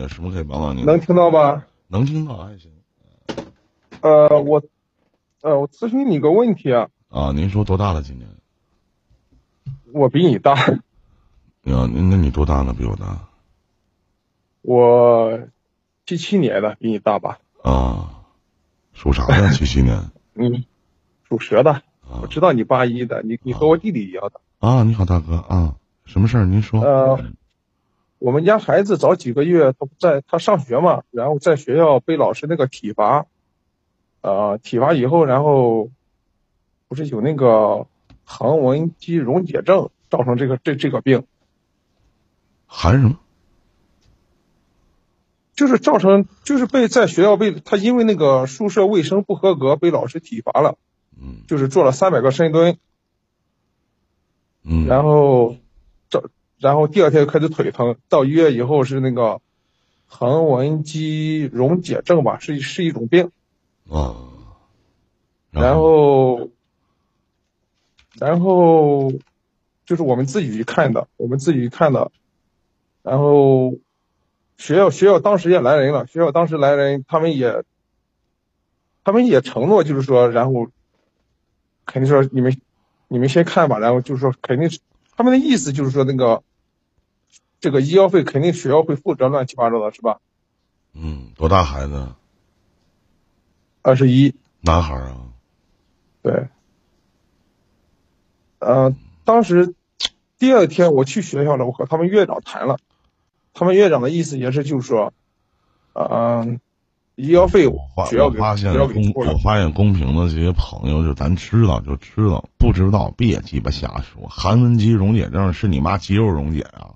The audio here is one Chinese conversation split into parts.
有什么可以帮到您？能听到吧？能听到还行。呃，我，呃，我咨询你个问题啊。啊，您说多大了？今年？我比你大。啊，那那你多大了？比我大？我七七年的，比你大吧？啊，属啥的？七七年。嗯，属蛇的。我知道你八一的，你你和我弟弟一样的。啊，你好，大哥啊，什么事儿？您说。呃，我们家孩子早几个月，他不在他上学嘛，然后在学校被老师那个体罚，呃，体罚以后，然后不是有那个横纹肌溶解症，造成这个这这个病。含什么？就是造成，就是被在学校被他因为那个宿舍卫生不合格，被老师体罚了。嗯。就是做了三百个深蹲。嗯。然后，这然后第二天就开始腿疼，到医院以后是那个横纹肌溶解症吧，是是一种病。啊。然后，然后就是我们自己去看的，我们自己去看的，然后。学校学校当时也来人了，学校当时来人，他们也，他们也承诺，就是说，然后，肯定说你们，你们先看吧，然后就是说，肯定是他们的意思就是说那个，这个医药费肯定学校会负责，乱七八糟的是吧？嗯，多大孩子？二十一。男孩啊？对。呃，当时第二天我去学校了，我和他们院长谈了。他们院长的意思也是，就是说，嗯，医药费学校给发现公，我发现公屏的这些朋友，就咱知道就知道，不知道别鸡巴瞎说。韩文肌溶解症是你妈肌肉溶解啊？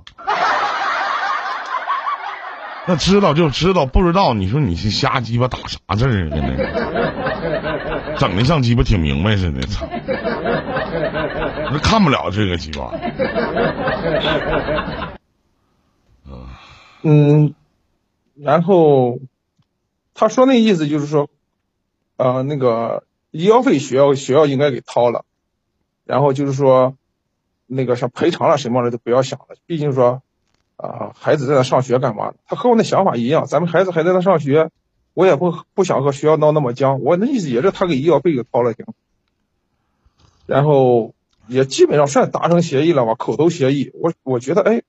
那知道就知道，不知道你说你是瞎鸡巴打啥字儿呢？整的像鸡巴挺明白似的，操！那看不了这个鸡巴。嗯，然后他说那意思就是说，呃，那个医药费学校学校应该给掏了，然后就是说，那个像赔偿了什么的都不要想了，毕竟说，啊，孩子在那上学干嘛？他和我那想法一样，咱们孩子还在那上学，我也不不想和学校闹那么僵。我那意思也是他给医药费给掏了行，然后也基本上算达成协议了吧，口头协议。我我觉得，哎。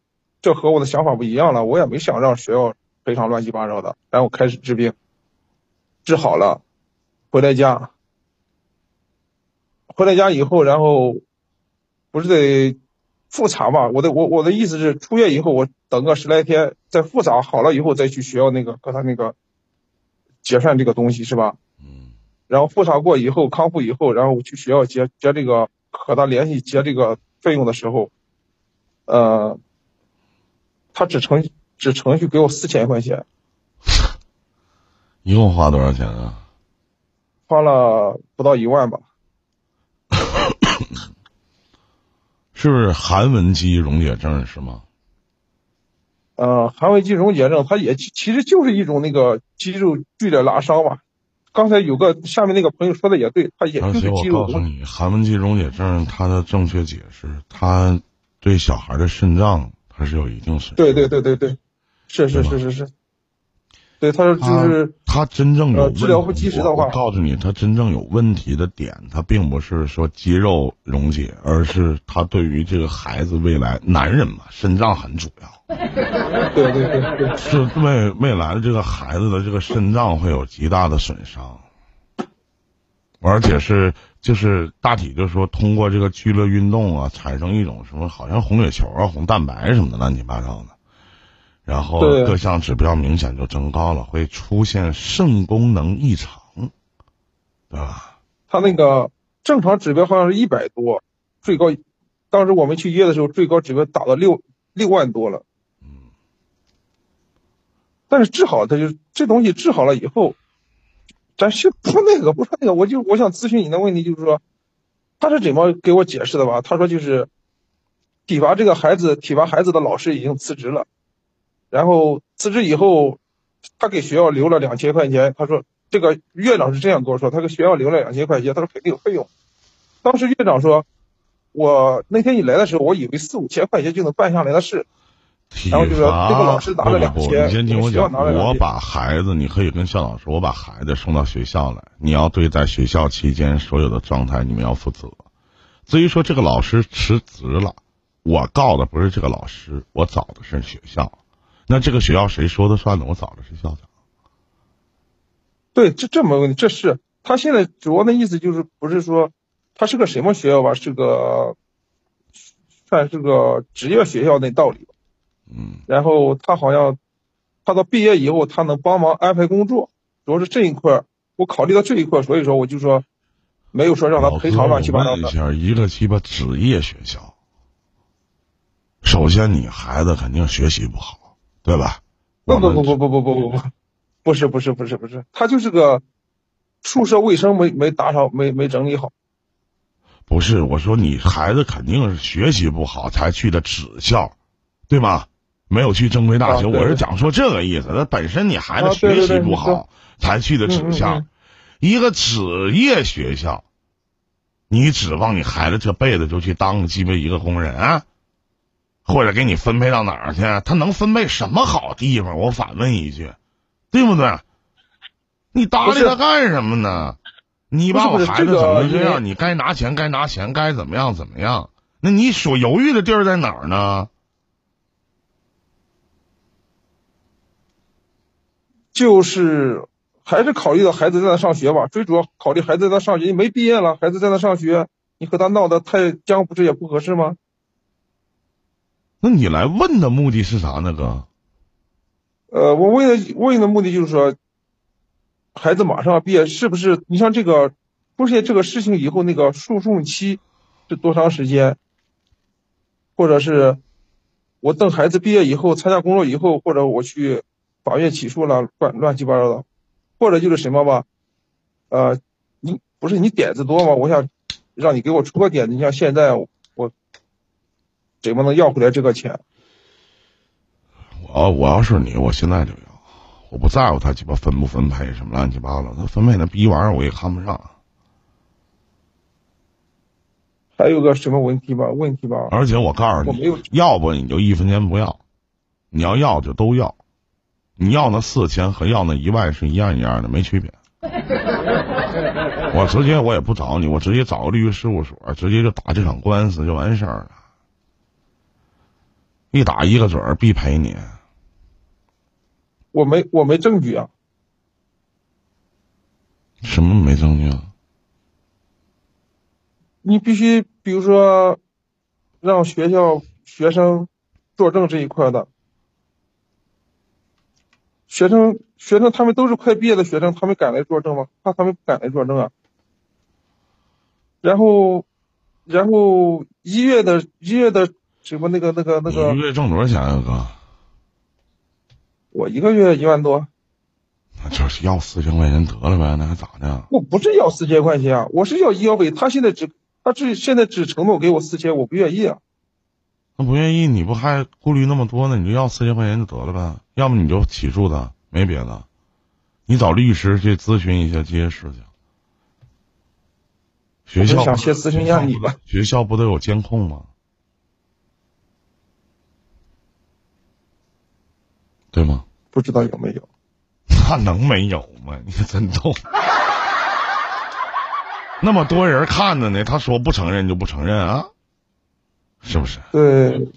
这和我的想法不一样了，我也没想让学校赔偿乱七八糟的，然后开始治病，治好了，回来家，回来家以后，然后不是得复查嘛？我的我我的意思是，出院以后我等个十来天再复查好了以后再去学校那个和他那个结算这个东西是吧？嗯。然后复查过以后康复以后，然后去学校结结这个和他联系结这个费用的时候，呃。他只程只程序给我四千块钱，一共花多少钱啊？花了不到一万吧。是不是韩文肌溶解症是吗？呃，韩文肌溶解症，它也其实就是一种那个肌肉剧烈拉伤吧。刚才有个下面那个朋友说的也对，它也就是肌肉。我告诉你，韩文肌溶解症它的正确解释，它对小孩的肾脏。它是有一定损对对对对对，是是是是是，对他说就是他真正有治疗不及时的话，我告诉你，他真正有问题的点，他并不是说肌肉溶解，而是他对于这个孩子未来，男人嘛，肾脏很主要。对对对对，是未未来的这个孩子的这个肾脏会有极大的损伤，而且是。就是大体就是说，通过这个剧烈运动啊，产生一种什么，好像红血球啊、红蛋白什么的乱七八糟的，然后各项指标明显就增高了，会出现肾功能异常，对吧？他那个正常指标好像是一百多，最高，当时我们去医院的时候，最高指标达到六六万多了。嗯。但是治好，他就这东西治好了以后。咱先不那个，不说那个，我就我想咨询你的问题，就是说，他是怎么给我解释的吧？他说就是体罚这个孩子，体罚孩子的老师已经辞职了，然后辞职以后，他给学校留了两千块钱。他说这个院长是这样跟我说，他给学校留了两千块钱，他说肯定有费用。当时院长说，我那天你来的时候，我以为四五千块钱就能办下来的事。体然后就是这个老师拿了两千你先听我讲，我把孩子，你可以跟校长说，我把孩子送到学校来，你要对在学校期间所有的状态你们要负责。至于说这个老师辞职了，我告的不是这个老师，我找的是学校。那这个学校谁说的算呢？我找的是校长。对，这这没问题，这是他现在主要的意思就是不是说他是个什么学校吧，是个算是个职业学校那道理。嗯，然后他好像他到毕业以后，他能帮忙安排工作，主要是这一块儿，我考虑到这一块儿，所以说我就说没有说让他赔偿乱七八糟的。一下，一个鸡巴职业学校，首先你孩子肯定学习不好，对吧？不不不不不不不不不，不是不是不是不是，他就是个宿舍卫生没没打扫没没整理好。不是，我说你孩子肯定是学习不好才去的职校，对吗？没有去正规大学，我是讲说这个意思。那本身你孩子学习不好才去的职校，嗯嗯嗯一个职业学校，你指望你孩子这辈子就去当个鸡巴一个工人啊？或者给你分配到哪儿去？他能分配什么好地方？我反问一句，对不对？你搭理他干什么呢？你把我孩子整这个因为成这样，你该拿钱该拿钱，该怎么样怎么样？那你所犹豫的地儿在哪儿呢？就是还是考虑到孩子在那上学吧，最主要考虑孩子在那上学，你没毕业了，孩子在那上学，你和他闹得太僵，不是也不合适吗？那你来问的目的是啥呢，哥？呃，我问的问的目的就是说，孩子马上毕业，是不是？你像这个出现这个事情以后，那个诉讼期是多长时间？或者是我等孩子毕业以后，参加工作以后，或者我去法院起诉了，乱乱七八糟的，或者就是什么吧？呃，你不是你点子多吗？我想让你给我出个点子，你像现在怎么能要回来这个钱？我我要是你，我现在就要，我不在乎他鸡巴分不分配什么乱七八糟，他分配那逼玩意儿我也看不上。还有个什么问题吧？问题吧？而且我告诉你要不你就一分钱不要，你要要就都要，你要那四千和要那一万是一样一样的，没区别。我直接我也不找你，我直接找个律师事务所，直接就打这场官司就完事儿了。一打一个准儿，必赔你。我没我没证据啊。什么没证据啊？你必须比如说让学校学生作证这一块的，学生学生他们都是快毕业的学生，他们敢来作证吗？怕他们不敢来作证啊。然后，然后一月的一月的什么那个那个那你个一，个月挣多少钱啊，哥？我一个月一万多，那就是要四千块钱得了呗，那还咋的？我不是要四千块钱啊，我是要医药费。他现在只他只现在只承诺给我四千，我不愿意啊。那不愿意，你不还顾虑那么多呢？你就要四千块钱就得了呗，要么你就起诉他，没别的，你找律师去咨询一下这些事情。学校我想先咨询一下你吧。学校不都有监控吗？对吗？不知道有没有？那能没有吗？你真逗。那么多人看着呢，他说不承认就不承认啊，是不是？对，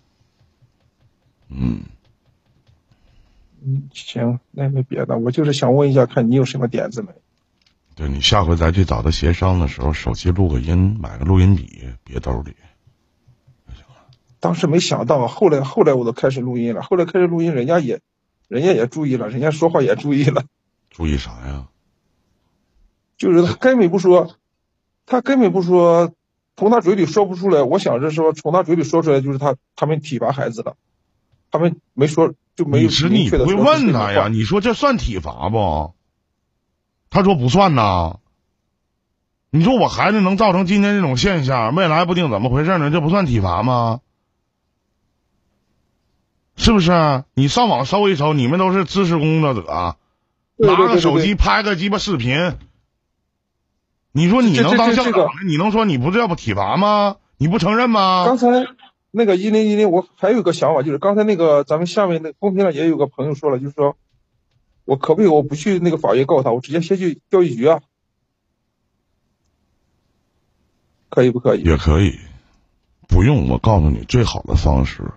嗯，嗯，行，那没别的，我就是想问一下，看你有什么点子没？对你下回再去找他协商的时候，手机录个音，买个录音笔别兜里。当时没想到，后来后来我都开始录音了，后来开始录音，人家也，人家也注意了，人家说话也注意了，注意啥呀？就是他根本不说，他根本不说，从他嘴里说不出来。我想着说，从他嘴里说出来就是他他们体罚孩子了，他们没说就没有你是你不会明确的说问他呀？？你说这算体罚不？他说不算呐。你说我孩子能造成今天这种现象，未来不定怎么回事呢？这不算体罚吗？是不是？你上网搜一搜，你们都是知识工作者，拿个手机拍个鸡巴视频，你说你能当这这个校长？你能说你不这不体罚吗？你不承认吗？刚才那个一零一零，我还有一个想法，就是刚才那个咱们下面那公屏上也有个朋友说了，就是说我可不可以我不去那个法院告他，我直接先去教育局啊？可以不可以？也可以，不用。我告诉你，最好的方式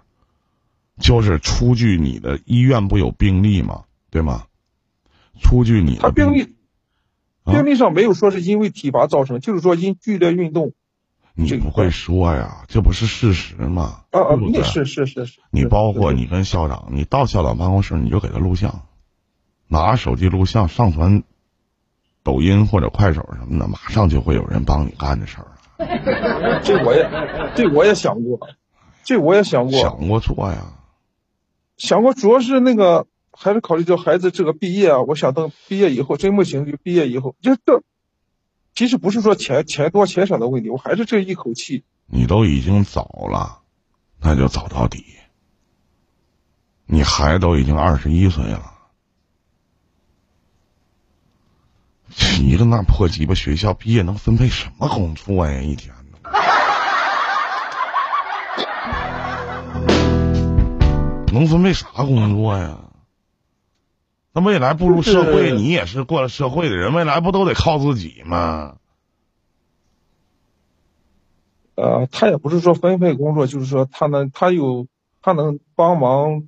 就是出具你的医院不有病历吗？对吗？出具你的他病历，啊病历上没有说是因为体罚造成，就是说因剧烈运动你不会说呀，这不是事实吗？啊啊，对对那是是是是。你包括你跟校长，你到校长办公室你就给他录像，拿手机录像上传抖音或者快手什么的，马上就会有人帮你干这事儿了。这我也这我也想过，这我也想过，想过做呀？想过，主要是那个还是考虑到孩子这个毕业啊，我想等毕业以后真不行就毕业以后，就这其实不是说钱钱多钱少的问题，我还是这一口气。你都已经走了，那就走到底。你孩子都已经二十一岁了，一个那破鸡巴学校毕业能分配什么工作呀？一天呢？能分配啥工作呀？那未来步入社会，你也是过了社会的人，未来不都得靠自己吗？呃，他也不是说分配工作，就是说他能他有他能帮忙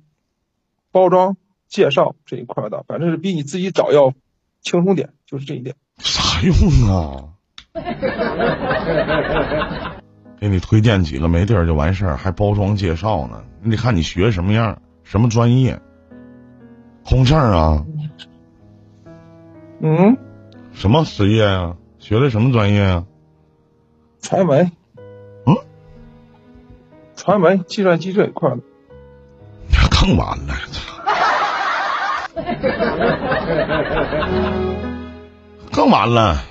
包装介绍这一块的，反正是比你自己找要轻松点，就是这一点。啥用啊？给你推荐几个没地儿就完事儿，还包装介绍呢？你得看你学什么样，什么专业。空气儿啊，嗯，什么职业啊？学的什么专业啊？传媒，嗯，传媒计算机这一块的。更完了，更完了。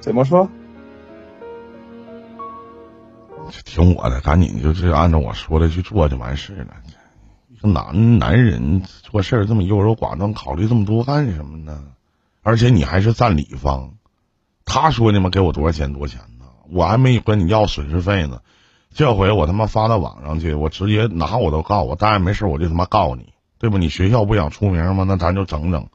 怎么说？听我的，赶紧就是按照我说的去做就完事了。一个男男人做事这么优柔寡断，考虑这么多干什么呢？而且你还是占理方，他说你们给我多少钱多少钱呢？我还没跟你要损失费呢。这回我他妈发到网上去，我直接拿我都告我，当然没事，我就他妈告你，对不？你学校不想出名吗？那咱就整整，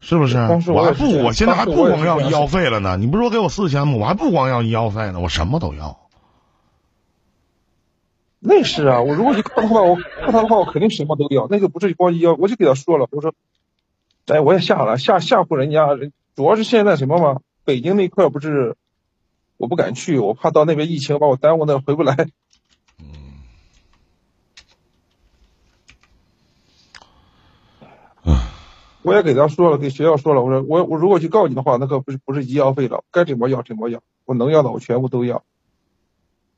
是不是？我还不，我现在还不光要医药费了呢。你不是说给我四千吗？我还不光要医药费呢，我什么都要。那是啊，我如果去告他的话，我告他的话，我肯定什么都要，那就不是光医药，我就给他说了，我说，哎，我也下了，吓吓唬人家，人主要是现在什么嘛，北京那块不是，我不敢去，我怕到那边疫情把我耽误那回不来。嗯，我也给他说了，给学校说了，我说我我如果去告你的话，那可不是不是医药费了，该怎么要怎么要，我能要的我全部都要。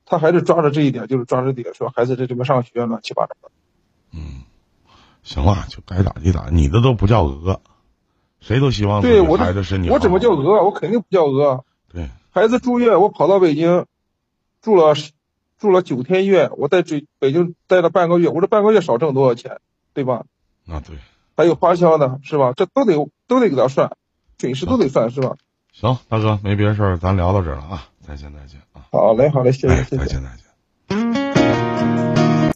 他还是抓着这一点，就是抓着点，说孩子在这边上学乱七八糟的。嗯行了，就该咋地咋，你的都不叫讹，谁都希望对我这孩子身体好。我怎么叫讹？我肯定不叫讹。对，孩子住院，我跑到北京，住了住了九天院，我在北北京待了半个月，我这半个月少挣多少钱，对吧？那对，还有花销呢，是吧？这都得都得给他算，准时都得算，是吧？行，大哥没别的事儿，咱聊到这儿了啊，再见再见啊，好嘞，好嘞，谢谢，哎，谢谢。再见再见。